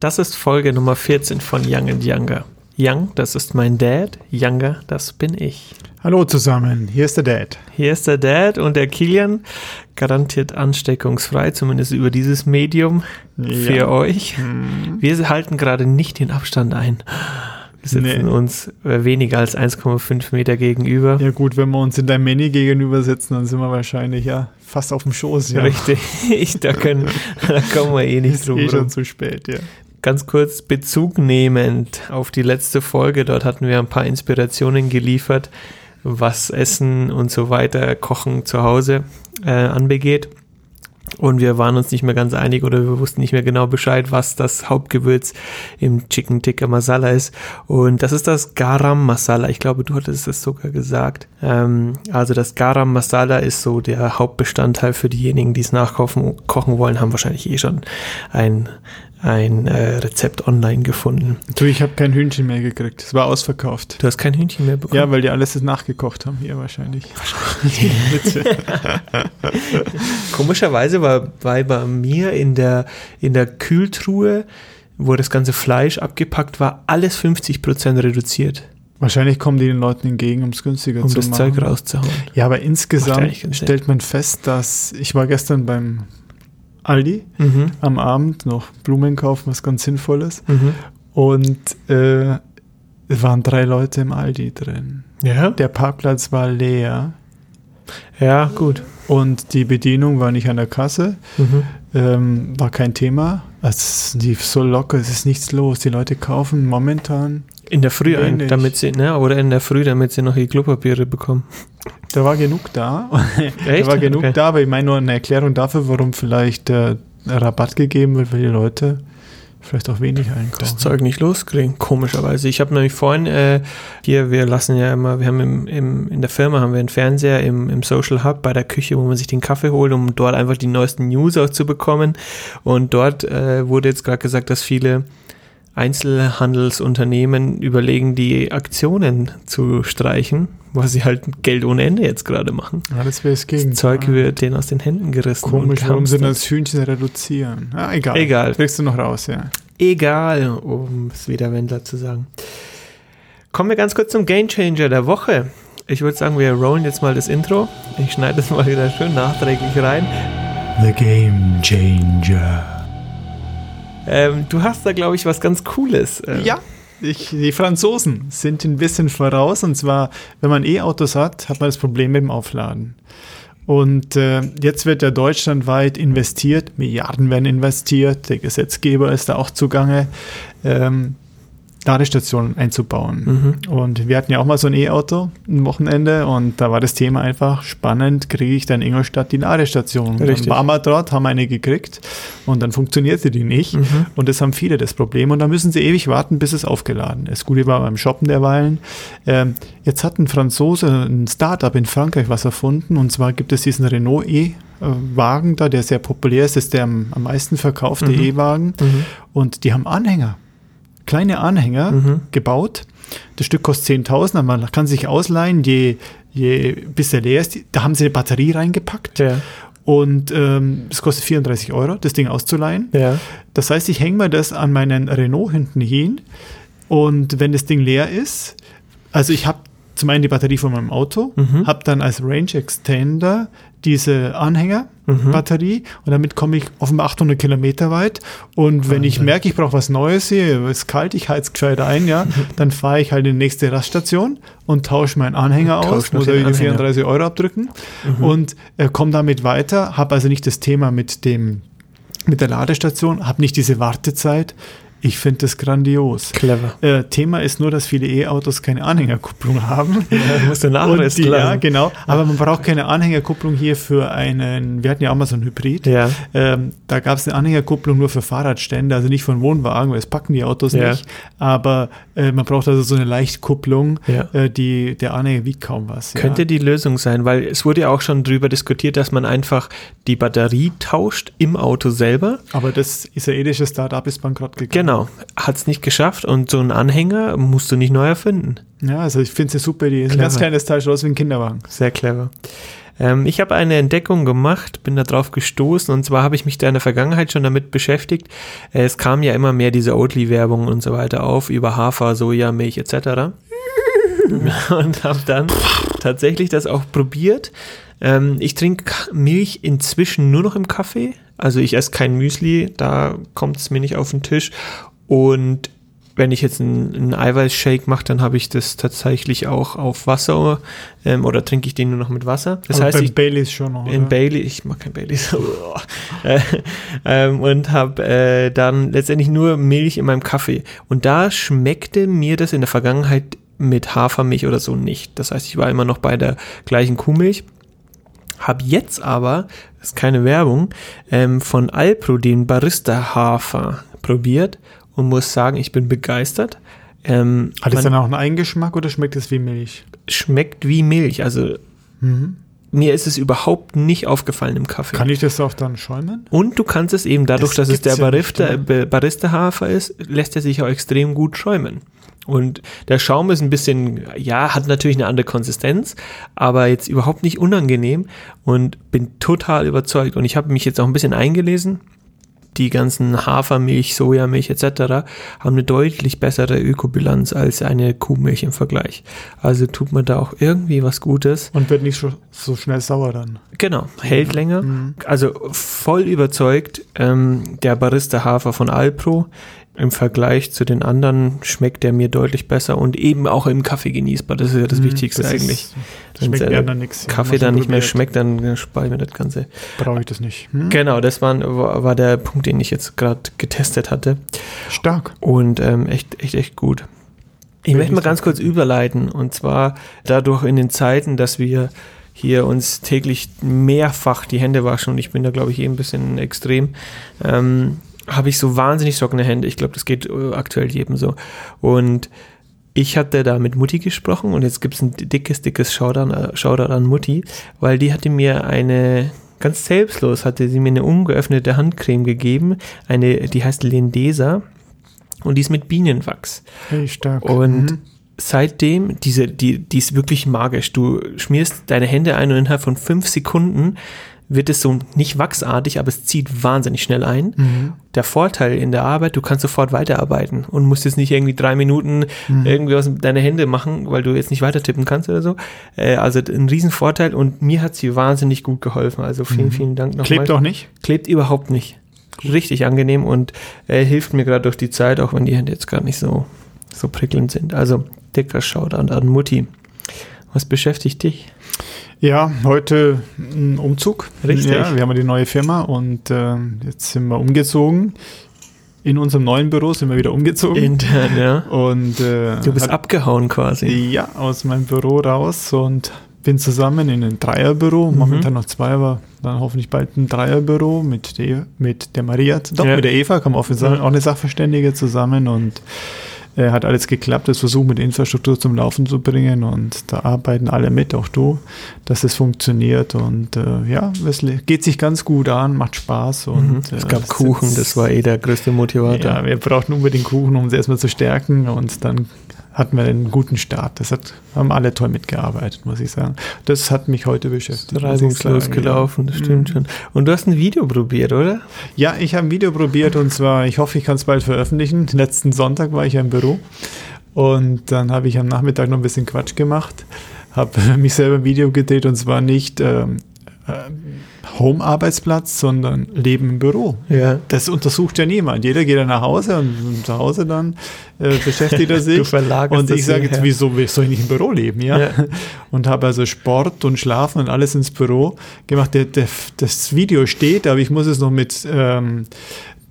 Das ist Folge Nummer 14 von Young and Younger. Young, das ist mein Dad. Younger, das bin ich. Hallo zusammen, hier ist der Dad. Hier ist der Dad und der Kilian. Garantiert ansteckungsfrei, zumindest über dieses Medium für Ja. euch. Hm. Wir halten gerade nicht den Abstand ein. Wir sitzen Nee. uns äh, weniger als 1,5 Meter gegenüber. Ja gut, wenn wir uns in deinem Mini gegenüber sitzen, dann sind wir wahrscheinlich ja fast auf dem Schoß. Ja. Richtig, da, können, da kommen wir eh nicht Ist drum eh rum. schon zu spät, ja. Ganz kurz Bezug nehmend auf die letzte Folge. Dort hatten wir ein paar Inspirationen geliefert, was Essen und so weiter, Kochen zu Hause äh, anbegeht. Und wir waren uns nicht mehr ganz einig oder wir wussten nicht mehr genau Bescheid, was das Hauptgewürz im Chicken Tikka Masala ist. Und das ist das Garam Masala. Ich glaube, du hattest es sogar gesagt. Ähm, also das Garam Masala ist so der Hauptbestandteil für diejenigen, die es nachkochen kochen wollen, haben wahrscheinlich eh schon ein, ein äh, Rezept online gefunden. Du, ich habe kein Hühnchen mehr gekriegt. Es war ausverkauft. Du hast kein Hühnchen mehr bekommen. Ja, weil die alles das nachgekocht haben hier wahrscheinlich. Komischerweise war bei, bei mir in der, in der Kühltruhe, wo das ganze Fleisch abgepackt war, alles 50% reduziert, wahrscheinlich kommen die den Leuten entgegen, um es günstiger um zu das machen. Zeug rauszuhauen. Ja, aber insgesamt stellt man fest, dass ich war gestern beim Aldi Mhm. am Abend noch Blumen kaufen, was ganz Sinnvolles. Mhm. Und äh, es waren drei Leute im Aldi drin. Ja? Der Parkplatz war leer Ja, gut. und die Bedienung war nicht an der Kasse. Mhm. Ähm, war kein Thema. Es lief so locker, es ist nichts los. Die Leute kaufen momentan. In der Früh ein, damit sie, ne, oder in der Früh, damit sie noch die Klopapiere bekommen. Da war genug da. da Echt? war genug Okay. da, aber ich meine nur eine Erklärung dafür, warum vielleicht der Rabatt gegeben wird, weil die Leute vielleicht auch wenig das einkaufen. Zeug nicht loskriegen, komischerweise. Ich habe nämlich vorhin äh, hier, wir lassen ja immer, wir haben im, im, in der Firma haben wir einen Fernseher im, im Social Hub bei der Küche, wo man sich den Kaffee holt, um dort einfach die neuesten News auch zu bekommen. Und dort äh, wurde jetzt gerade gesagt, dass viele Einzelhandelsunternehmen überlegen, die Aktionen zu streichen, was sie halt Geld ohne Ende jetzt gerade machen. Ja, das wäre das Das Gegenteil. Zeug wird denen aus den Händen gerissen. Komisch, warum sie das Hühnchen reduzieren? Ah, egal. Egal. Kriegst du noch raus, ja. Egal, um es wieder Wendler zu sagen. Kommen wir ganz kurz zum Gamechanger der Woche. Ich würde sagen, wir rollen jetzt mal das Intro. Ich schneide es mal wieder schön nachträglich rein. The Game Changer. Ähm, du hast da, glaube ich, was ganz Cooles. Ähm, Ja, ich, die Franzosen sind ein bisschen voraus. Und zwar, wenn man E-Autos hat, hat man das Problem mit dem Aufladen. Und äh, jetzt wird ja deutschlandweit investiert, Milliarden werden investiert, der Gesetzgeber ist da auch zugange, ähm, Ladestationen einzubauen. Mhm. Und wir hatten ja auch mal so ein E-Auto ein Wochenende und da war das Thema einfach spannend, kriege ich da in Ingolstadt die Ladestation. Richtig. Dann waren wir dort, haben eine gekriegt und dann funktionierte die nicht. Mhm. Und das haben viele das Problem. Und da müssen sie ewig warten, bis es aufgeladen ist. Gut, ich war beim Shoppen derweilen. Ähm, jetzt hat ein Franzose, ein Startup in Frankreich was erfunden. Und zwar gibt es diesen Renault E-Wagen da, der sehr populär ist. Das ist der am, am meisten verkaufte Mhm. E-Wagen. Mhm. Und die haben Anhänger. Kleine Anhänger Mhm. gebaut. Das Stück kostet 10.000, aber man kann sich ausleihen, je, je, bis er leer ist. Da haben sie eine Batterie reingepackt. Ja, Und ähm, das kostet 34 Euro, das Ding auszuleihen. ja. Das heißt, ich hänge mir das an meinen Renault hinten hin und wenn das Ding leer ist, also ich habe zum einen die Batterie von meinem Auto, Mhm. habe dann als Range Extender diese Anhängerbatterie und damit komme ich offenbar 800 Kilometer weit und wenn ich merke, ich brauche was Neues hier, es ist kalt, ich heiz gescheit ein, ja, dann fahre ich halt in die nächste Raststation und tausche meinen Anhänger Und aus, muss die Anhänger. 34 Euro abdrücken Mhm. und äh, komme damit weiter, habe also nicht das Thema mit dem mit der Ladestation, habe nicht diese Wartezeit. Ich finde das grandios. Clever. Äh, Thema ist nur, dass viele E-Autos keine Anhängerkupplung haben. Ja, musst du Und nachrüsten die, ja, genau. Aber man braucht keine Anhängerkupplung hier für einen, wir hatten ja auch mal so einen Hybrid. Ja. Ähm, da gab es eine Anhängerkupplung nur für Fahrradstände, also nicht von Wohnwagen, weil das packen die Autos Ja. nicht. Aber äh, man braucht also so eine Leichtkupplung, Ja. äh, die, der Anhänger wiegt kaum was. Könnte die Lösung sein, weil es wurde ja auch schon drüber diskutiert, dass man einfach die Batterie tauscht im Auto selber. Aber das israelische Start-up ist bankrott gegangen. Genau, hat es nicht geschafft und so einen Anhänger musst du nicht neu erfinden. Ja, also ich finde es eine super Idee. Ein ganz kleines Teil schaut aus wie ein Kinderwagen. Sehr clever. Ähm, ich habe eine Entdeckung gemacht, bin darauf gestoßen und zwar habe ich mich da in der Vergangenheit schon damit beschäftigt. Äh, es kam ja immer mehr diese Oatly-Werbung und so weiter auf über Hafer, Soja, Milch etc. und habe dann tatsächlich das auch probiert. Ähm, ich trinke Milch inzwischen nur noch im Kaffee. Also ich esse kein Müsli, da kommt es mir nicht auf den Tisch. Und wenn ich jetzt einen, einen Eiweißshake mache, dann habe ich das tatsächlich auch auf Wasser ähm, oder trinke ich den nur noch mit Wasser. Das Aber heißt, bei ich, Baileys schon noch. in oder? Bailey, ich mag kein Baileys. Äh, ähm, und habe äh, dann letztendlich nur Milch in meinem Kaffee. Und da schmeckte mir das in der Vergangenheit mit Hafermilch oder so nicht. Das heißt, ich war immer noch bei der gleichen Kuhmilch. Hab jetzt aber, das ist keine Werbung, ähm, von Alpro den Barista Hafer probiert und muss sagen, ich bin begeistert. Ähm, Hat es dann auch einen Eigengeschmack oder schmeckt es wie Milch? schmeckt wie Milch. Also Mhm. mir ist es überhaupt nicht aufgefallen im Kaffee. Kann ich das auch dann schäumen? Und du kannst es eben dadurch, Das dass es der ja Barista, oder? Ba- Barista-Hafer ist, lässt er sich auch extrem gut schäumen. Und der Schaum ist ein bisschen, ja, hat natürlich eine andere Konsistenz, aber jetzt überhaupt nicht unangenehm und bin total überzeugt. Und ich habe mich jetzt auch ein bisschen eingelesen. Die ganzen Hafermilch, Sojamilch etc. haben eine deutlich bessere Ökobilanz als eine Kuhmilch im Vergleich. Also tut man da auch irgendwie was Gutes. Und wird nicht so, schnell sauer dann. Genau, hält länger. Mhm. Also voll überzeugt, ähm, der Barista Hafer von Alpro im Vergleich zu den anderen schmeckt der mir deutlich besser und eben auch im Kaffee genießbar. Das ist ja das Mhm, Wichtigste das ist- eigentlich. Das Wenn's, schmeckt mir dann nichts. Kaffee dann nicht mehr schmeckt, dann spare ich mir das Ganze. Brauche ich das nicht. Hm? Genau, das war, war war der Punkt, den ich jetzt gerade getestet hatte. Stark. Und ähm, echt, echt, echt gut. Ich möchte mal ganz kurz überleiten. Und zwar dadurch in den Zeiten, dass wir hier uns täglich mehrfach die Hände waschen und ich bin da, glaube ich, eh ein bisschen extrem, ähm, habe ich so wahnsinnig trockene Hände. Ich glaube, das geht äh, aktuell jedem so. Und ich hatte da mit Mutti gesprochen und jetzt gibt es ein dickes, dickes Shoutout, äh, Shoutout an Mutti, weil die hatte mir eine, ganz selbstlos, hatte sie mir eine ungeöffnete Handcreme gegeben, eine, die heißt Lendesa und die ist mit Bienenwachs. Hey, stark. Und Mhm. seitdem, diese, die, die ist wirklich magisch. Du schmierst deine Hände ein und innerhalb von fünf Sekunden wird es so nicht wachsartig, aber es zieht wahnsinnig schnell ein. Mhm. Der Vorteil in der Arbeit, du kannst sofort weiterarbeiten und musst jetzt nicht irgendwie drei Minuten Mhm. irgendwie was mit deine Hände machen, weil du jetzt nicht weiter tippen kannst oder so. Äh, also ein Riesenvorteil und mir hat sie wahnsinnig gut geholfen. Also vielen, Mhm. vielen Dank nochmal. Klebt auch nicht? Klebt überhaupt nicht. Richtig angenehm und äh, hilft mir gerade durch die Zeit, auch wenn die Hände jetzt gar nicht so, so prickelnd sind. Also dicker Shoutout an Mutti. Was beschäftigt dich? Ja, heute ein Umzug. Richtig. Ja, wir haben die neue Firma und äh, jetzt sind wir umgezogen. In unserem neuen Büro sind wir wieder umgezogen. Intern, ja. und äh, Du bist hat- abgehauen quasi. Ja, aus meinem Büro raus und bin zusammen in ein Dreierbüro. Mhm. Momentan noch zwei, aber dann hoffentlich bald ein Dreierbüro mit der, mit der Maria, doch Ja. mit der Eva, kam auch, Ja. auch eine Sachverständige zusammen und äh, hat alles geklappt. Das Versuch mit der Infrastruktur zum Laufen zu bringen und da arbeiten alle mit, auch du, dass es funktioniert und äh, ja, es geht sich ganz gut an, macht Spaß und Mhm. äh, Es gab es Kuchen, das war eh der größte Motivator. ja, wir brauchten unbedingt Kuchen, um sie erstmal zu stärken und dann hatten wir einen guten Start. Das hat, haben alle toll mitgearbeitet, muss ich sagen. Das hat mich heute beschäftigt. Reibungslos gelaufen, das stimmt Mhm. schon. Und du hast ein Video probiert, oder? Ja, ich habe ein Video probiert und zwar, ich hoffe, ich kann es bald veröffentlichen. Letzten Sonntag war ich ja im Büro und dann habe ich am Nachmittag noch ein bisschen Quatsch gemacht, habe mich selber ein Video gedreht und zwar nicht ähm, äh, Home-Arbeitsplatz, sondern Leben im Büro. Ja. Das untersucht ja niemand. Jeder geht dann nach Hause und zu Hause dann äh, beschäftigt er sich. Du verlagerst und ich sage jetzt, wieso wie soll ich nicht im Büro leben? Ja. Ja. Und habe also Sport und Schlafen und alles ins Büro gemacht. Der, der, das Video steht, aber ich muss es noch mit ähm,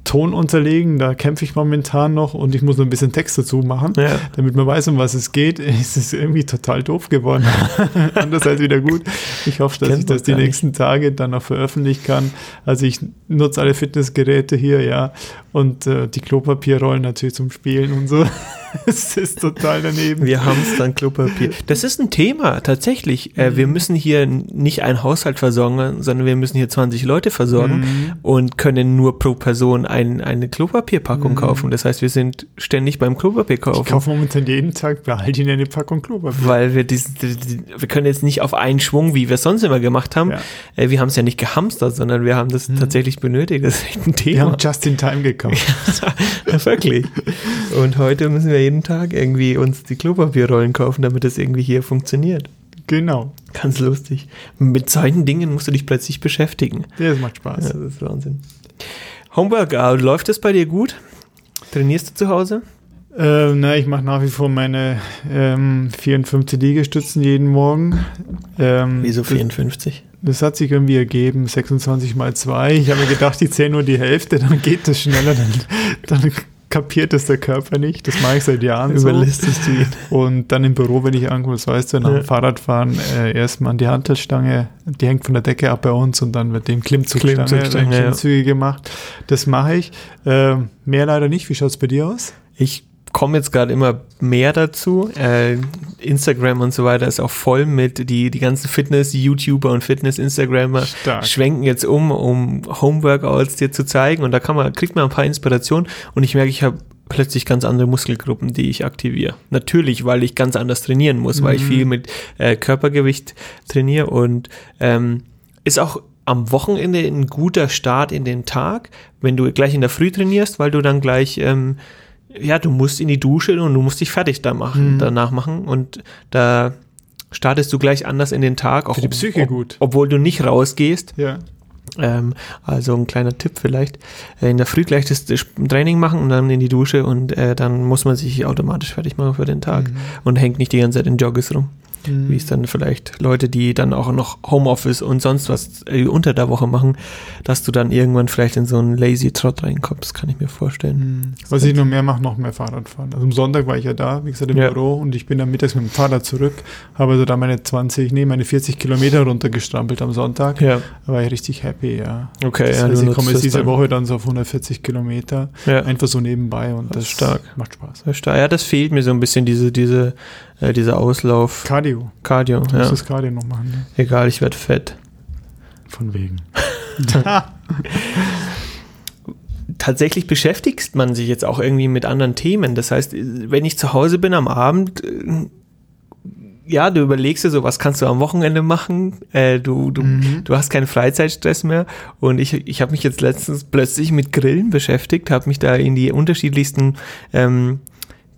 Ton unterlegen. Da kämpfe ich momentan noch und ich muss noch ein bisschen Text dazu machen, Ja. damit man weiß, um was es geht. Es ist irgendwie total doof geworden. Andererseits wieder gut. Ich hoffe, dass Kennt ich das die gar nicht. nächsten Tage dann noch veröffentlichen kann. Also ich nutze alle Fitnessgeräte hier, ja. Und äh, die Klopapierrollen natürlich zum Spielen und so. Es ist total daneben. Wir haben es dann Klopapier. Das ist ein Thema, tatsächlich. Äh, wir müssen hier nicht einen Haushalt versorgen, sondern wir müssen hier 20 Leute versorgen Mhm. und können nur pro Person ein, eine Klopapierpackung kaufen. Das heißt, wir sind ständig beim Klopapier Ich kaufen. kaufe momentan jeden Tag bei Aldi eine Packung Klopapier. Weil wir diesen, die, die, wir können jetzt nicht auf einen Schwung, wie wir es sonst immer gemacht haben. Ja. Mhm. Äh, wir haben es ja nicht gehamstert, sondern wir haben das tatsächlich benötigt. Das ist echt ein Wir Thema. haben just in time gekauft. ja, wirklich. Und heute müssen wir jeden Tag irgendwie uns die Klopapierrollen kaufen, damit das irgendwie hier funktioniert. Genau. Ganz lustig. Mit solchen Dingen musst du dich plötzlich beschäftigen. Ja, das macht Ja, Spaß. das ist Wahnsinn. Homeworkout, läuft das bei dir gut? Trainierst du zu Hause? Äh, na, ich mache nach wie vor meine ähm, 54 Liegestützen jeden Morgen. Ähm, Wieso das- 54? Das hat sich irgendwie ergeben, 26 mal 2. Ich habe mir gedacht, ich zähle nur die Hälfte, dann geht das schneller, dann, dann kapiert das der Körper nicht. Das mache ich seit Jahren so. Überlistest du ihn? Und dann im Büro, wenn ich ankomme, das weißt du, nach Ja. dem Fahrradfahren äh, erstmal an die Hantelstange, die hängt von der Decke ab bei uns und dann wird dem Klimmzugstange, Klimmzugstange, ja. Klimmzüge gemacht. Das mache ich. Ähm, mehr leider nicht. Wie schaut es bei dir aus? Ich komme jetzt gerade immer mehr dazu. Äh, Instagram und so weiter ist auch voll mit. Die, die ganzen Fitness-YouTuber und Fitness-Instagrammer schwenken jetzt um, um Homeworkouts dir zu zeigen. Und da kann man, kriegt man ein paar Inspirationen. Und ich merke, ich habe plötzlich ganz andere Muskelgruppen, die ich aktiviere. Natürlich, weil ich ganz anders trainieren muss, weil ich viel mit äh, Körpergewicht trainiere. Und ähm, ist auch am Wochenende ein guter Start in den Tag, wenn du gleich in der Früh trainierst, weil du dann gleich ähm, ja, du musst in die Dusche und du musst dich fertig da machen, danach machen und da startest du gleich anders in den Tag. Auch Für die Psyche gut. Obwohl du nicht rausgehst. Ja. Ähm, also ein kleiner Tipp vielleicht. Äh, in der Früh gleich das, Training machen und dann in die Dusche und äh, dann muss man sich automatisch fertig machen für den Tag und hängt nicht die ganze Zeit in Joggers rum. Wie es dann vielleicht Leute, die dann auch noch Homeoffice und sonst was äh, unter der Woche machen, dass du dann irgendwann vielleicht in so einen Lazy Trot reinkommst, kann ich mir vorstellen. Was ich noch mehr mache, noch mehr Fahrrad fahren. Also am Sonntag war ich ja da, wie gesagt, im Ja. Büro und ich bin dann mittags mit dem Fahrrad zurück, habe also da meine 20, nee, meine 40 Kilometer runtergestrampelt am Sonntag. Ja, Da war ich richtig happy, ja. okay. Das ja, heißt, ich komme jetzt diese dann. Woche dann so auf 140 Kilometer, Ja. einfach so nebenbei und Das das, ist stark. macht Spaß. Ja, stark. Ja, das fehlt mir so ein bisschen, diese, diese, äh, dieser Auslauf. Cardio, Cardio, du musst ja. das Cardio noch machen, ne? Egal, ich werde fett. Von wegen. Tatsächlich beschäftigt man sich jetzt auch irgendwie mit anderen Themen. Das heißt, wenn ich zu Hause bin am Abend, äh, ja, du überlegst dir so, was kannst du am Wochenende machen? Äh, du, du, Mhm. du hast keinen Freizeitstress mehr. Und ich, ich habe mich jetzt letztens plötzlich mit Grillen beschäftigt, habe mich da in die unterschiedlichsten ähm,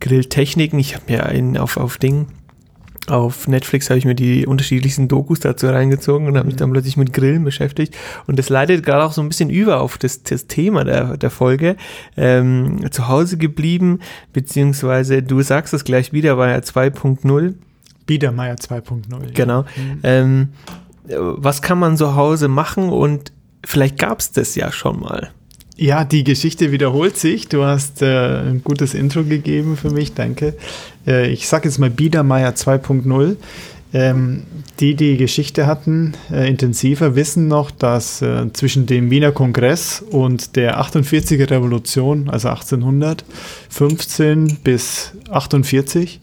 Grilltechniken, ich habe mir einen auf, auf Ding, auf Netflix habe ich mir die unterschiedlichsten Dokus dazu reingezogen und habe mich dann plötzlich mit Grillen beschäftigt. Und das leitet gerade auch so ein bisschen über auf das, das Thema der, der Folge. Ähm, zu Hause geblieben, beziehungsweise du sagst es gleich wieder, war ja 2.0. Biedermeier 2.0. Genau. Ähm, äh, was kann man zu Hause machen und vielleicht gab es das ja schon mal. Ja, die Geschichte wiederholt sich. Du hast äh, ein gutes Intro gegeben für mich, danke. Äh, ich sage jetzt mal Biedermeier 2.0. Ähm, die, die Geschichte hatten, äh, intensiver, wissen noch, dass äh, zwischen dem Wiener Kongress und der 48er Revolution, also 1815 bis 48,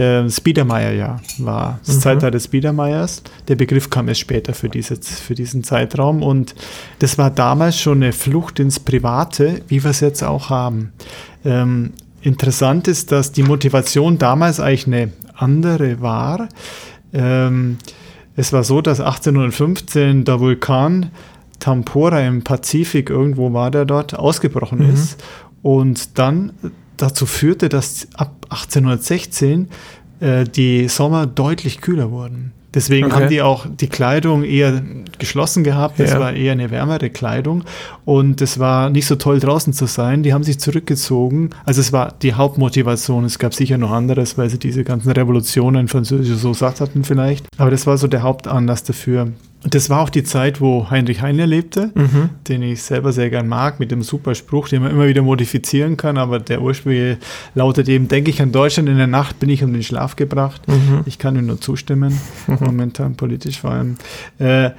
äh, das Biedermeierjahr war das Mhm. Zeitalter des Biedermeiers. Der Begriff kam erst später für, diese, für diesen Zeitraum und das war damals schon eine Flucht ins Private, wie wir es jetzt auch haben. Ähm, interessant ist, dass die Motivation damals eigentlich eine andere war. Ähm, es war so, dass 1815 der Vulkan Tampora im Pazifik, irgendwo war der dort, ausgebrochen Mhm. ist und dann dazu führte, dass ab 1816 äh, die Sommer deutlich kühler wurden. Deswegen Okay. haben die auch die Kleidung eher geschlossen gehabt. Das Ja. war eher eine wärmere Kleidung. Und es war nicht so toll draußen zu sein. Die haben sich zurückgezogen. Also es war die Hauptmotivation. Es gab sicher noch anderes, weil sie diese ganzen Revolutionen französische so satt hatten vielleicht. Aber das war so der Hauptanlass dafür. Das war auch die Zeit, wo Heinrich Heine lebte, Mhm. den ich selber sehr gern mag, mit dem super Spruch, den man immer wieder modifizieren kann. Aber der ursprüngliche lautet eben, denke ich an Deutschland, in der Nacht bin ich um den Schlaf gebracht. Mhm. Ich kann ihm nur zustimmen, momentan politisch vor allem. Äh,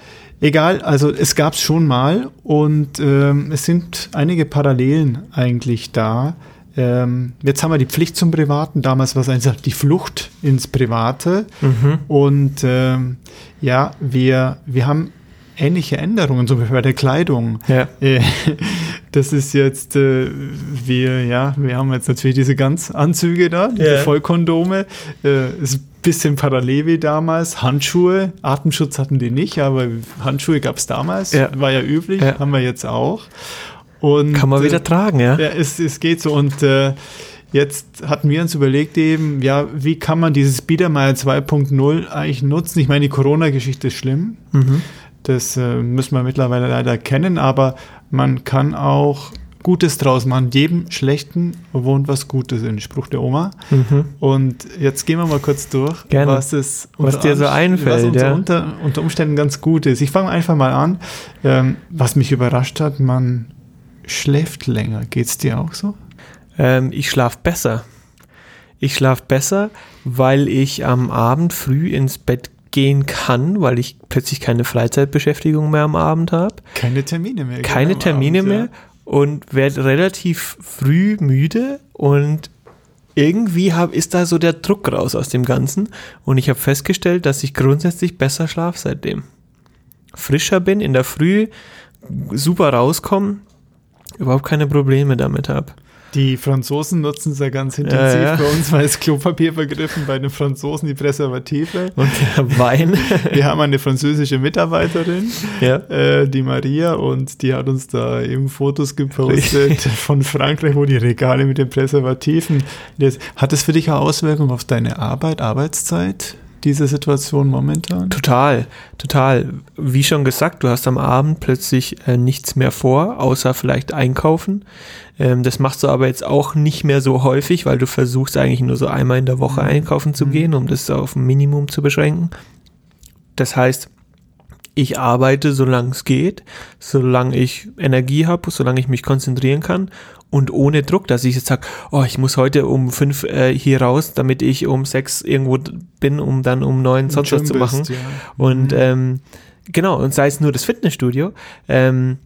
egal, also es gab es schon mal und ähm, es sind einige Parallelen eigentlich da. Ähm, jetzt haben wir die Pflicht zum Privaten. Damals war es einfach die Flucht ins Private. Mhm. Und ähm, ja, wir, wir haben ähnliche Änderungen, zum Beispiel bei der Kleidung. Ja. Äh, Das ist jetzt, äh, wir, ja, wir haben jetzt natürlich diese ganz Anzüge da, diese Ja. Vollkondome. Äh, ist ein bisschen parallel wie damals. Handschuhe, Atemschutz hatten die nicht, aber Handschuhe gab es damals, Ja. war ja üblich, haben wir jetzt auch. Und, Kann man äh, wieder tragen, ja? ja, es, es geht so. Und äh, jetzt hatten wir uns überlegt eben, ja, wie kann man dieses Biedermeier 2.0 eigentlich nutzen? Ich meine, die Corona-Geschichte ist schlimm. Mhm. Das äh, müssen wir mittlerweile leider kennen, aber man kann auch Gutes draus machen. Jedem Schlechten wohnt was Gutes in Spruch der Oma. Mhm. Und jetzt gehen wir mal kurz durch, Gerne. was es Was dir so einfällt, was unter, ja. unter, unter Umständen ganz gut ist. Ich fange einfach mal an. Ähm, was mich überrascht hat, man schläft länger. Geht's dir auch so? Ähm, ich schlafe besser. Ich schlafe besser, weil ich am Abend früh ins Bett gehen kann, weil ich plötzlich keine Freizeitbeschäftigung mehr am Abend habe. Keine Termine mehr. keine Termine Abend, mehr und werde relativ früh müde und irgendwie hab, ist da so der Druck raus aus dem Ganzen und ich habe festgestellt, dass ich grundsätzlich besser schlafe seitdem. Frischer bin, in der Früh super rauskomme, überhaupt keine Probleme damit habe. Die Franzosen nutzen es ja ganz intensiv. Ja, ja. Bei uns war das Klopapier vergriffen, bei den Franzosen die Präservative. Und der Wein. Wir haben eine französische Mitarbeiterin, ja. äh, die Maria, und die hat uns da eben Fotos gepostet von Frankreich, wo die Regale mit den Präservativen. Das, hat das für dich eine Auswirkung auf deine Arbeit, Arbeitszeit, diese Situation momentan? Total, total. Wie schon gesagt, du hast am Abend plötzlich äh, nichts mehr vor, außer vielleicht einkaufen. Ähm, das machst du aber jetzt auch nicht mehr so häufig, weil du versuchst eigentlich nur so einmal in der Woche Mhm. einkaufen zu Mhm. gehen, um das auf ein Minimum zu beschränken. Das heißt, ich arbeite, solange es geht, solange ich Energie habe, solange ich mich konzentrieren kann und ohne Druck, dass ich jetzt sage, oh, ich muss heute um fünf äh, hier raus, damit ich um sechs irgendwo bin, um dann um neun sonst was zu machen. bist, ja. Und Mhm. ähm, genau, und sei es nur das Fitnessstudio, ähm,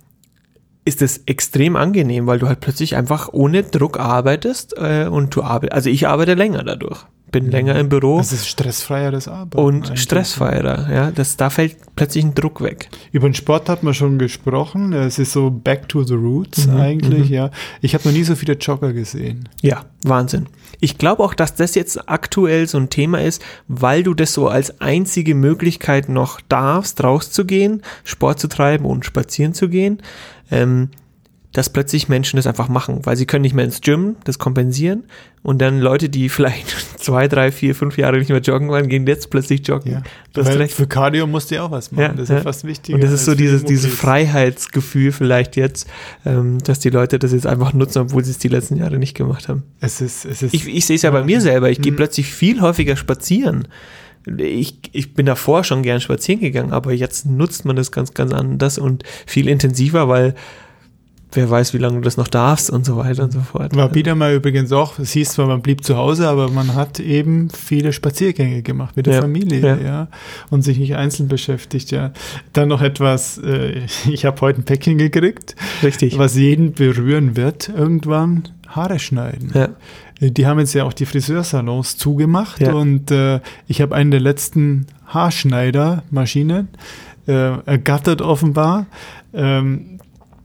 ist es extrem angenehm, weil du halt plötzlich einfach ohne Druck arbeitest äh, und du arbeitest, also ich arbeite länger dadurch, bin länger im Büro Es ist stressfreieres Arbeiten. und eigentlich. stressfreier, ja, das, da fällt plötzlich ein Druck weg. Über den Sport hat man schon gesprochen. Es ist so back to the roots Mhm, eigentlich, mhm. ja. Ich habe noch nie so viele Jogger gesehen. Ja, Wahnsinn. Ich glaube auch, dass das jetzt aktuell so ein Thema ist, weil du das so als einzige Möglichkeit noch darfst, rauszugehen, Sport zu treiben und spazieren zu gehen, ähm, dass plötzlich Menschen das einfach machen, weil sie können nicht mehr ins Gym, das kompensieren und dann Leute, die vielleicht zwei, drei, vier, fünf Jahre nicht mehr joggen waren, gehen jetzt plötzlich joggen. Ja. Du hast Weil. Für Cardio musst du ja auch was machen. Ja, das ist ja. fast wichtiger. Und das ist so dieses, dieses. Freiheitsgefühl vielleicht jetzt, ähm, dass die Leute das jetzt einfach nutzen, obwohl sie es die letzten Jahre nicht gemacht haben. Es ist, es ist Ich, ich sehe es ja bei mir selber. Ich gehe Mhm. plötzlich viel häufiger spazieren. Ich, ich bin davor schon gern spazieren gegangen, aber jetzt nutzt man das ganz, ganz anders und viel intensiver, weil wer weiß, wie lange du das noch darfst und so weiter und so fort. War wieder mal übrigens auch, es hieß zwar, man blieb zu Hause, aber man hat eben viele Spaziergänge gemacht mit der Ja, Familie, ja. ja. und sich nicht einzeln beschäftigt, ja. Dann noch etwas, äh, ich habe heute ein Päckchen gekriegt, Richtig. was jeden berühren wird, irgendwann Haare schneiden. Ja. Die haben jetzt ja auch die Friseursalons zugemacht Ja. und äh, ich habe einen der letzten Haarschneidermaschinen äh, ergattert offenbar, ähm,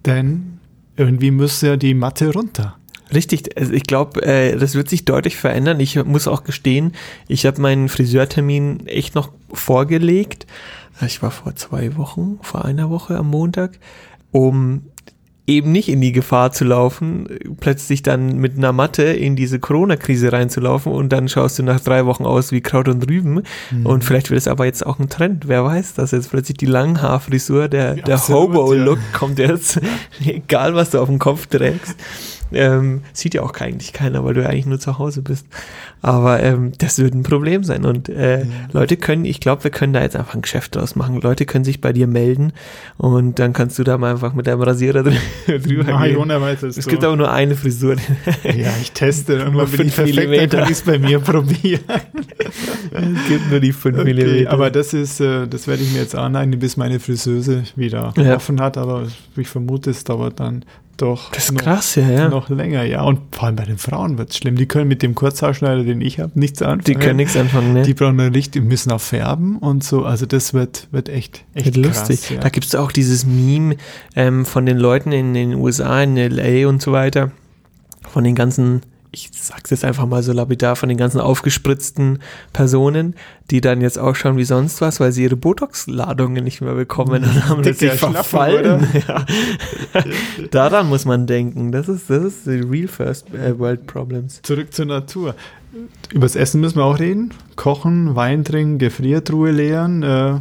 denn irgendwie muss ja die Matte runter. Richtig, also ich glaube, äh, das wird sich deutlich verändern. Ich muss auch gestehen, ich habe meinen Friseurtermin echt noch vorgelegt. Ich war vor zwei Wochen, vor einer Woche am Montag, um eben nicht in die Gefahr zu laufen, plötzlich dann mit einer Matte in diese Corona-Krise reinzulaufen und dann schaust du nach drei Wochen aus wie Kraut und Rüben. Mhm. Und vielleicht wird es aber jetzt auch ein Trend. Wer weiß, dass jetzt plötzlich die Langhaarfrisur, der, Ja, der Hobo-Look ja. kommt jetzt, egal was du auf dem Kopf trägst. Ähm, sieht ja auch eigentlich keiner, weil du ja eigentlich nur zu Hause bist. Aber ähm, das wird ein Problem sein. Und äh, Ja. Leute können, ich glaube, wir können da jetzt einfach ein Geschäft draus machen. Leute können sich bei dir melden und dann kannst du da mal einfach mit deinem Rasierer drü drüber Ah, gehen. Weiß es gibt aber nur eine Frisur. Ja, ich teste. Bin ich fünf perfekt, dann Millimeter. kann ich es bei mir probieren. es gibt nur die 5 Okay, mm. aber das ist, äh, das werde ich mir jetzt aneignen, bis meine Friseuse wieder Ja. offen hat. Aber ich vermute, es dauert dann Doch. Das ist noch, krass, ja, ja. Noch länger, ja. Und vor allem bei den Frauen wird es schlimm. Die können mit dem Kurzhaarschneider, den ich habe, nichts anfangen. Die können nichts anfangen, ne? Die brauchen ein Licht, die müssen auch färben und so. Also das wird, wird echt, echt wird krass, lustig. Ja. Da gibt es auch dieses Meme ähm, von den Leuten in den USA, in L.A. und so weiter, von den ganzen ich sag's jetzt einfach mal so lapidar, von den ganzen aufgespritzten Personen, die dann jetzt auch schauen wie sonst was, weil sie ihre Botox-Ladungen nicht mehr bekommen und haben das sich verfallen. Ja. Daran muss man denken. Das ist, das ist die real first äh, world problems. Zurück zur Natur. Übers Essen müssen wir auch reden. Kochen, Wein trinken, Gefriertruhe leeren. Äh,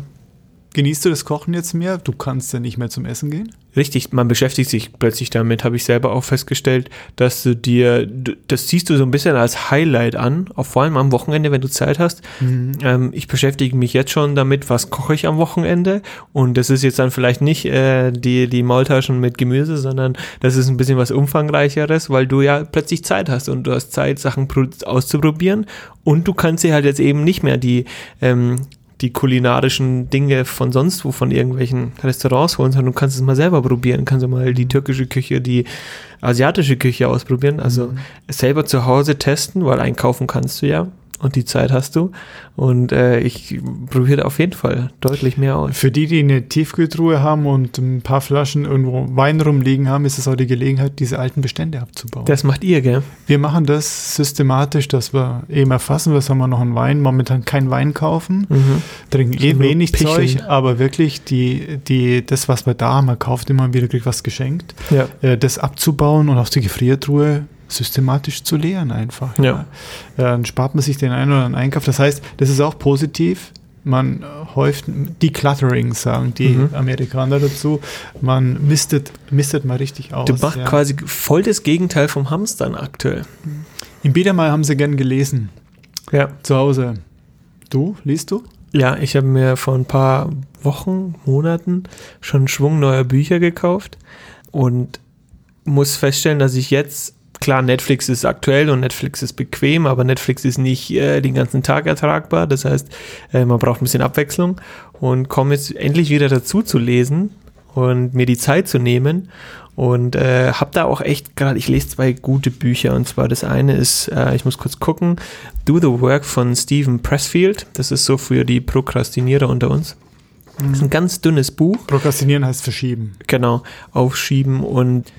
genießt du das Kochen jetzt mehr? Du kannst ja nicht mehr zum Essen gehen? Richtig, man beschäftigt sich plötzlich damit, habe ich selber auch festgestellt, dass du dir, das siehst du so ein bisschen als Highlight an, auch vor allem am Wochenende, wenn du Zeit hast. Mhm. Ähm, ich beschäftige mich jetzt schon damit, was koche ich am Wochenende und das ist jetzt dann vielleicht nicht äh, die, die Maultaschen mit Gemüse, sondern das ist ein bisschen was umfangreicheres, weil du ja plötzlich Zeit hast und du hast Zeit, Sachen auszuprobieren und du kannst dir halt jetzt eben nicht mehr die ähm, die kulinarischen Dinge von sonst wo, von irgendwelchen Restaurants holen, sondern du kannst es mal selber probieren. Kannst du mal die türkische Küche, die asiatische Küche ausprobieren. Also mhm. selber zu Hause testen, weil einkaufen kannst du ja und die Zeit hast du. Und äh, ich probiere auf jeden Fall deutlich mehr aus. Für die, die eine Tiefkühltruhe haben und ein paar Flaschen irgendwo Wein rumliegen haben, ist es auch die Gelegenheit, diese alten Bestände abzubauen. Das macht ihr, gell? Wir machen das systematisch, dass wir eben erfassen, was haben wir noch an Wein. Momentan kein Wein kaufen, mhm. trinken eh wenig Zeug, aber wirklich die, die, das, was wir da haben, man kauft immer wieder, kriegt was geschenkt. Ja. Äh, das abzubauen und aus der Gefriertruhe systematisch zu leeren einfach. Ja. ja. Dann spart man sich den einen oder anderen Einkauf. Das heißt, das ist auch positiv. Man häuft Decluttering, sagen die mhm. Amerikaner dazu. Man mistet, mistet mal richtig aus. Du machst ja. quasi voll das Gegenteil vom Hamstern aktuell. Im Biedermal haben sie gern gelesen. Ja. Zu Hause. Du, liest du? Ja, ich habe mir vor ein paar Wochen, Monaten schon einen Schwung neuer Bücher gekauft und muss feststellen, dass ich jetzt klar, Netflix ist aktuell und Netflix ist bequem, aber Netflix ist nicht äh, den ganzen Tag ertragbar. Das heißt, äh, man braucht ein bisschen Abwechslung und komme jetzt endlich wieder dazu zu lesen und mir die Zeit zu nehmen. Und äh, habe da auch echt gerade, ich lese zwei gute Bücher. Und zwar das eine ist, äh, ich muss kurz gucken, Do the Work von Stephen Pressfield. Das ist so für die Prokrastinierer unter uns. Das ist ein ganz dünnes Buch. Prokrastinieren heißt verschieben. Genau, aufschieben und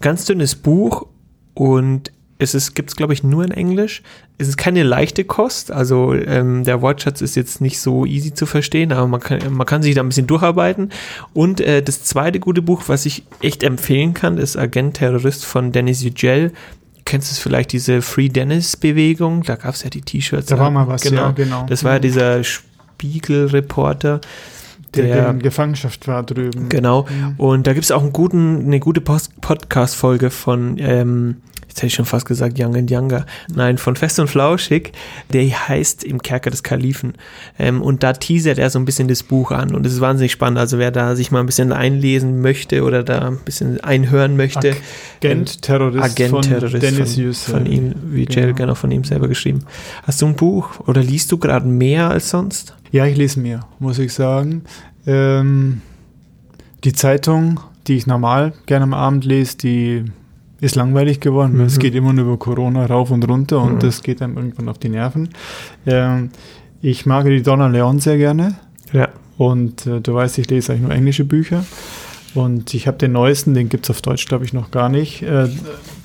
ganz dünnes Buch und es gibt es, glaube ich, nur in Englisch. Es ist keine leichte Kost, also ähm, der Wortschatz ist jetzt nicht so easy zu verstehen, aber man kann, man kann sich da ein bisschen durcharbeiten. Und äh, das zweite gute Buch, was ich echt empfehlen kann, ist Agent Terrorist von Dennis Yücel. Kennst du vielleicht diese Free Dennis Bewegung? Da gab es ja die T-Shirts. Da war mal was, genau. ja, genau. Das war ja dieser Spiegel-Reporter. Der, der, in Gefangenschaft war drüben. Genau. Mhm. Und da gibt es auch einen guten, eine gute Podcast-Folge von ähm, jetzt hätte ich schon fast gesagt Young and Younger, nein, von Fest und Flauschig, der heißt Im Kerker des Kalifen. Ähm, und da teasert er so ein bisschen das Buch an und es ist wahnsinnig spannend. Also wer da sich mal ein bisschen einlesen möchte oder da ein bisschen einhören möchte. Agent-Terrorist Agent von Terrorist Dennis von. Von ihm, wie genau. genau von ihm selber geschrieben. Hast du ein Buch oder liest du gerade mehr als sonst? Ja, ich lese mehr, muss ich sagen. Ähm, die Zeitung, die ich normal gerne am Abend lese, die ist langweilig geworden. Mhm. Es geht immer nur über Corona rauf und runter und mhm. das geht einem irgendwann auf die Nerven. Ähm, ich mag die Donna Leon sehr gerne. Ja. Und äh, du weißt, ich lese eigentlich nur englische Bücher. Und ich habe den neuesten, den gibt es auf Deutsch, glaube ich, noch gar nicht. Äh,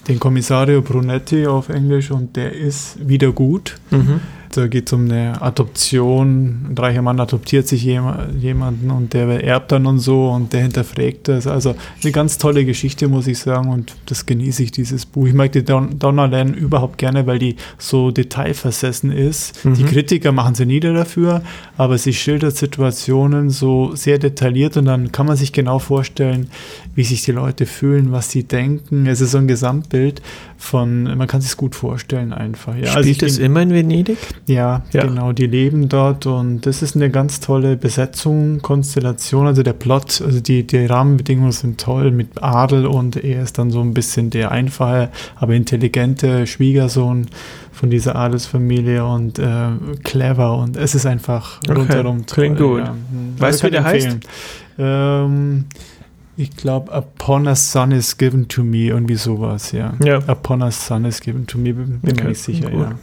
den Kommissario Brunetti auf Englisch und der ist wieder gut. Mhm. Da geht es um eine Adoption. Ein reicher Mann adoptiert sich jemanden und der erbt dann und so und der hinterfragt das. Also eine ganz tolle Geschichte, muss ich sagen, und das genieße ich, dieses Buch. Ich mag die Don Donna Len überhaupt gerne, weil die so detailversessen ist. Mhm. Die Kritiker machen sie nieder dafür, aber sie schildert Situationen so sehr detailliert und dann kann man sich genau vorstellen, wie sich die Leute fühlen, was sie denken. Es ist so ein Gesamtbild von, man kann sich es gut vorstellen einfach. Ja, also Spielt also es immer in Venedig? Ja, ja, genau, die leben dort und das ist eine ganz tolle Besetzung, Konstellation, also der Plot, also die, die Rahmenbedingungen sind toll mit Adel und er ist dann so ein bisschen der einfache, aber intelligente Schwiegersohn von dieser Adelsfamilie und äh, clever und es ist einfach okay. rundherum toll. Klingt gut. Ja. Weißt du, wie der heißt? Ähm, Ich glaube, Upon a Son is given to me, irgendwie sowas, ja. Ja. Upon a Son is given to me, bin Okay, mir nicht sicher, gut. ja.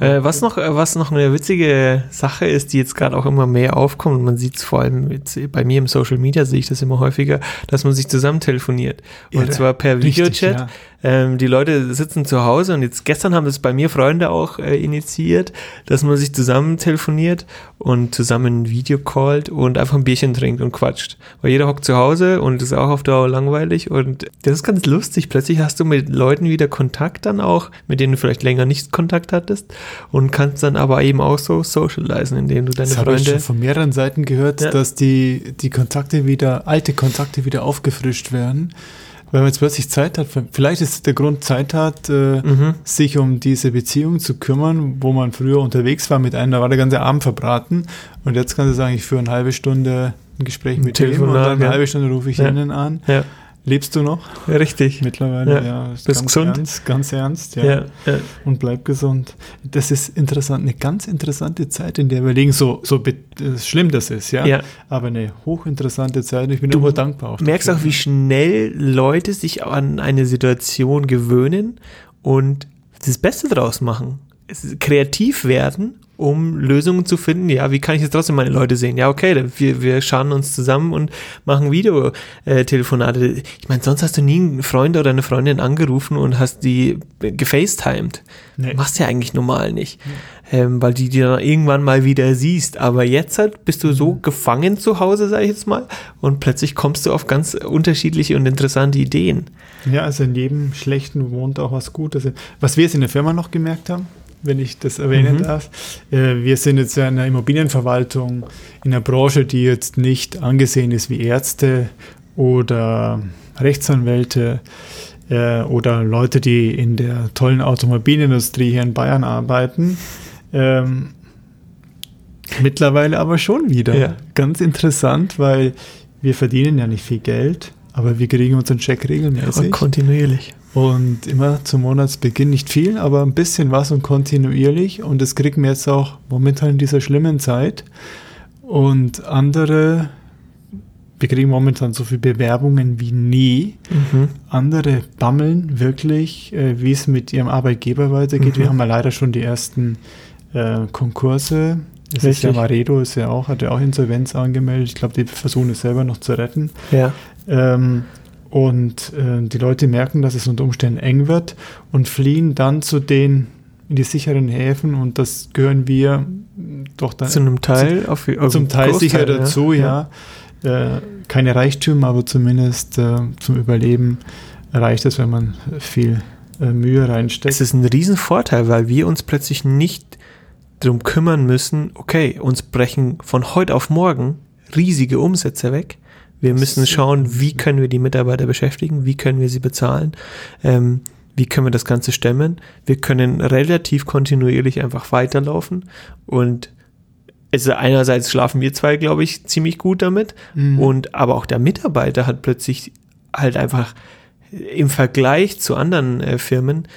Äh, was, noch, äh, was noch eine witzige Sache ist, die jetzt gerade auch immer mehr aufkommt, man sieht es vor allem jetzt bei mir im Social Media, sehe ich das immer häufiger, dass man sich zusammen telefoniert. Und Irre. zwar per Richtig, Videochat. ja. Ähm, die Leute sitzen zu Hause und jetzt gestern haben das bei mir Freunde auch äh, initiiert, dass man sich zusammen telefoniert und zusammen Video callt und einfach ein Bierchen trinkt und quatscht. Weil jeder hockt zu Hause und ist auch auf Dauer langweilig und das ist ganz lustig. Plötzlich hast du mit Leuten wieder Kontakt dann auch, mit denen du vielleicht länger nicht Kontakt hattest und kannst dann aber eben auch so socialisen, indem du deine Das habe ich Freunde schon von mehreren Seiten gehört, Ja. dass die, die Kontakte wieder, alte Kontakte wieder aufgefrischt werden. Weil man jetzt plötzlich Zeit hat, vielleicht ist der Grund Zeit hat, äh, Mhm. sich um diese Beziehung zu kümmern, wo man früher unterwegs war mit einem, da war der ganze Abend verbraten und jetzt kann sie sagen, ich führe eine halbe Stunde ein Gespräch mit dem und dann eine ja. halbe Stunde rufe ich Ja. ihnen an. Ja, Lebst du noch? ja, richtig. Mittlerweile, Ja. ja. ist Bist ganz gesund? Ernst, ganz ernst, ja. Ja, ja. Und bleib gesund. Das ist interessant, eine ganz interessante Zeit, in der wir liegen. So, so schlimm das ist, ja. Ja. Aber eine hochinteressante Zeit. und Ich bin Du immer dankbar. Auch merkst dafür. auch, wie schnell Leute sich an eine Situation gewöhnen und das Beste draus machen. Kreativ werden, um Lösungen zu finden. Ja, wie kann ich jetzt trotzdem meine Leute sehen? Ja, okay, wir, wir schauen uns zusammen und machen Videotelefonate. Ich meine, sonst hast du nie einen Freund oder eine Freundin angerufen und hast die gefacetimed. Nee. Machst du ja eigentlich normal nicht, ähm, weil die dir dann irgendwann mal wieder siehst. Aber jetzt halt bist du so gefangen zu Hause, sage ich jetzt mal, und plötzlich kommst du auf ganz unterschiedliche und interessante Ideen. Ja, also in jedem Schlechten wohnt auch was Gutes. Was wir jetzt in der Firma noch gemerkt haben, wenn ich das erwähnen Mhm. darf, äh, wir sind jetzt ja in der Immobilienverwaltung, in einer Branche, die jetzt nicht angesehen ist wie Ärzte oder Rechtsanwälte äh, oder Leute, die in der tollen Automobilindustrie hier in Bayern arbeiten. Ähm, mittlerweile aber schon wieder. Ja. Ganz interessant, weil wir verdienen ja nicht viel Geld, aber wir kriegen unseren Check regelmäßig. Und kontinuierlich. Und immer zum Monatsbeginn nicht viel, aber ein bisschen was und kontinuierlich. Und das kriegen wir jetzt auch momentan in dieser schlimmen Zeit. Und andere, wir kriegen momentan so viele Bewerbungen wie nie. Mhm. Andere bammeln wirklich, äh, wie es mit ihrem Arbeitgeber weitergeht. Mhm. Wir haben ja leider schon die ersten äh, Konkurse. Es ist ja. Maredo, ist ja auch, hat ja auch Insolvenz angemeldet. Ich glaube, die versuchen es selber noch zu retten. Ja. Ähm, und äh, die Leute merken, dass es unter Umständen eng wird und fliehen dann zu den in die sicheren Häfen und das gehören wir doch dann Zu einem Teil, auf, auf zum Teil Großteil, sicher dazu, ja. Äh, keine Reichtümer, aber zumindest äh, zum Überleben reicht es, wenn man viel äh, Mühe reinsteckt. Es ist ein Riesenvorteil, weil wir uns plötzlich nicht darum kümmern müssen, okay, uns brechen von heute auf morgen riesige Umsätze weg. Wir Das müssen schauen, wie können wir die Mitarbeiter beschäftigen, wie können wir sie bezahlen, ähm, wie können wir das Ganze stemmen. Wir können relativ kontinuierlich einfach weiterlaufen und also einerseits schlafen wir zwei, glaube ich, ziemlich gut damit Mhm. und aber auch der Mitarbeiter hat plötzlich halt einfach im Vergleich zu anderen äh, Firmen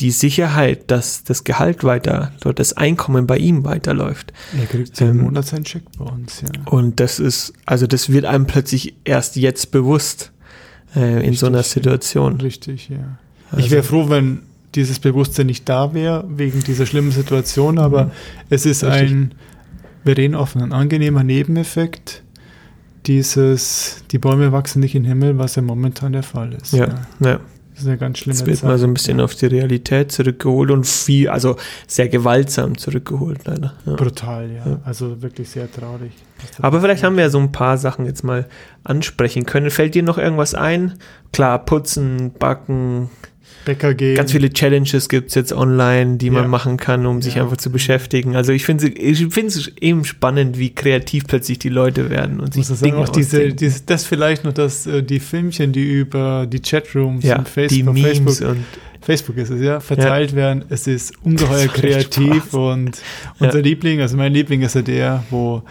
die Sicherheit, dass das Gehalt weiter, dort das Einkommen bei ihm weiterläuft. er kriegt jeden ähm, Monat seinen Check bei uns, ja. Und das ist, also das wird einem plötzlich erst jetzt bewusst äh, in so einer Richtig, ja. Situation. Richtig, ja. Also- ich wäre froh, wenn dieses Bewusstsein nicht da wäre, wegen dieser schlimmen Situation, aber Mhm. es ist Richtig. ein, wir reden offen, ein angenehmer Nebeneffekt. Dieses, die Bäume wachsen nicht in den Himmel, was ja momentan der Fall ist. Ja, ja. Das ist eine ganz schlimme Es wird Zeit. mal so ein bisschen auf die Realität zurückgeholt und viel, also sehr gewaltsam zurückgeholt, leider. Ja. Brutal, ja. Ja. Also wirklich sehr traurig. Aber vielleicht haben wir ja so ein paar Sachen jetzt mal ansprechen können. Fällt dir noch irgendwas ein? Klar, putzen, backen, Bäcker gehen. ganz viele Challenges gibt es jetzt online, die man Ja. machen kann, um sich Ja. einfach zu beschäftigen. Also ich finde ich finde es eben spannend, wie kreativ plötzlich die Leute werden und sich Dinge auch diese, diese, das vielleicht noch, dass äh, die Filmchen, die über die Chatrooms ja, und die Facebook, Memes Facebook, und Facebook ist es, ja, verteilt werden. Es ist ungeheuer kreativ Spaß. und unser Ja. Liebling, also mein Liebling ist ja der, wo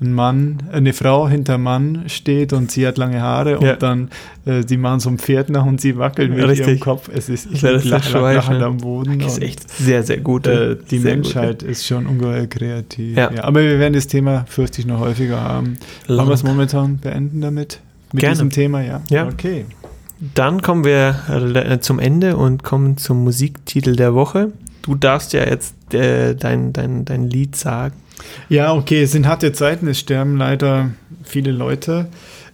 ein Mann, eine Frau hinter Mann steht und sie hat lange Haare und Ja. dann äh, die machen so ein Pferd nach und sie wackelt mit Richtig. ihrem Kopf. Es ist, ich lach, lach, lachend am Boden. das ist echt sehr, sehr gut. äh, die Sehr Menschheit ist schon ungeheuer kreativ. Ja. Ja. aber wir werden das Thema, fürchte ich, noch häufiger haben. Gut. Wollen wir es momentan beenden damit? mit Gerne. diesem Thema, ja. Ja. Okay. Dann kommen wir äh, zum Ende und kommen zum Musiktitel der Woche. Du darfst ja jetzt äh, dein, dein, dein Lied sagen. Ja, okay, es sind harte Zeiten, es sterben leider viele Leute.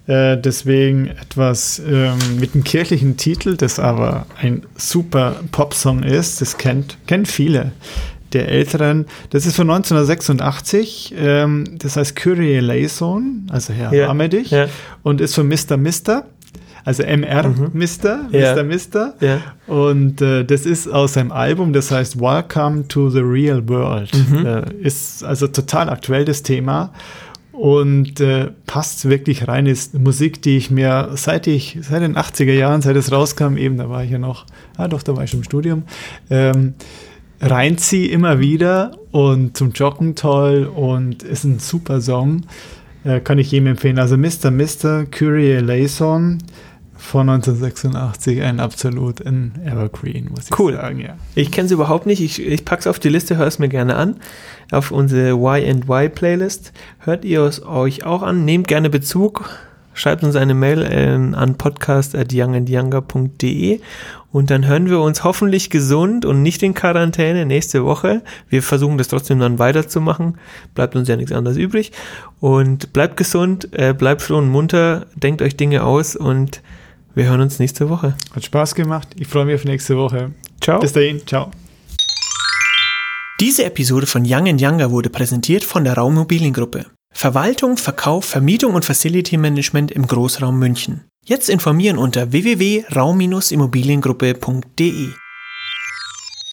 Äh, deswegen etwas ähm, mit einem kirchlichen Titel, das aber ein super Popsong ist. Das kennt, kennt viele der Älteren. Das ist von 1986. Ähm, das heißt Kyrie eleison, also Herr, Ja, arme dich. ja. Und ist von Mr. Mister, also MR Mister, Ja. Mr. Mister. Ja. Und äh, das ist aus seinem Album, das heißt Welcome to the Real World. Äh, ist also total aktuell das Thema und äh, passt wirklich rein. Ist Musik, die ich mir seit ich, seit den 80er Jahren, seit es rauskam, eben, da war ich ja noch, ah doch, da war ich schon im Studium, ähm, reinziehe immer wieder und zum Joggen toll und ist ein super Song. Äh, kann ich jedem empfehlen. Also Mr. Mr. Kyrie eleison von 1986, ein absolut ein Evergreen, muss ich Cool. sagen, ja. Ich kenne es überhaupt nicht. Ich, ich packe es auf die Liste, höre es mir gerne an. Auf unsere Y&Y Playlist. Hört ihr es euch auch an. Nehmt gerne Bezug. Schreibt uns eine Mail äh, an podcast.youngandyounger.de und dann hören wir uns hoffentlich gesund und nicht in Quarantäne nächste Woche. Wir versuchen das trotzdem dann weiterzumachen. Bleibt uns ja nichts anderes übrig. Und bleibt gesund, äh, bleibt froh und munter, denkt euch Dinge aus und wir hören uns nächste Woche. Hat Spaß gemacht. Ich freue mich auf nächste Woche. Ciao. Bis dahin. Ciao. Diese Episode von Young Younger wurde präsentiert von der Raummobiliengruppe. Verwaltung, Verkauf, Vermietung und Facility Management im Großraum München. Jetzt informieren unter www.raum-immobiliengruppe.de.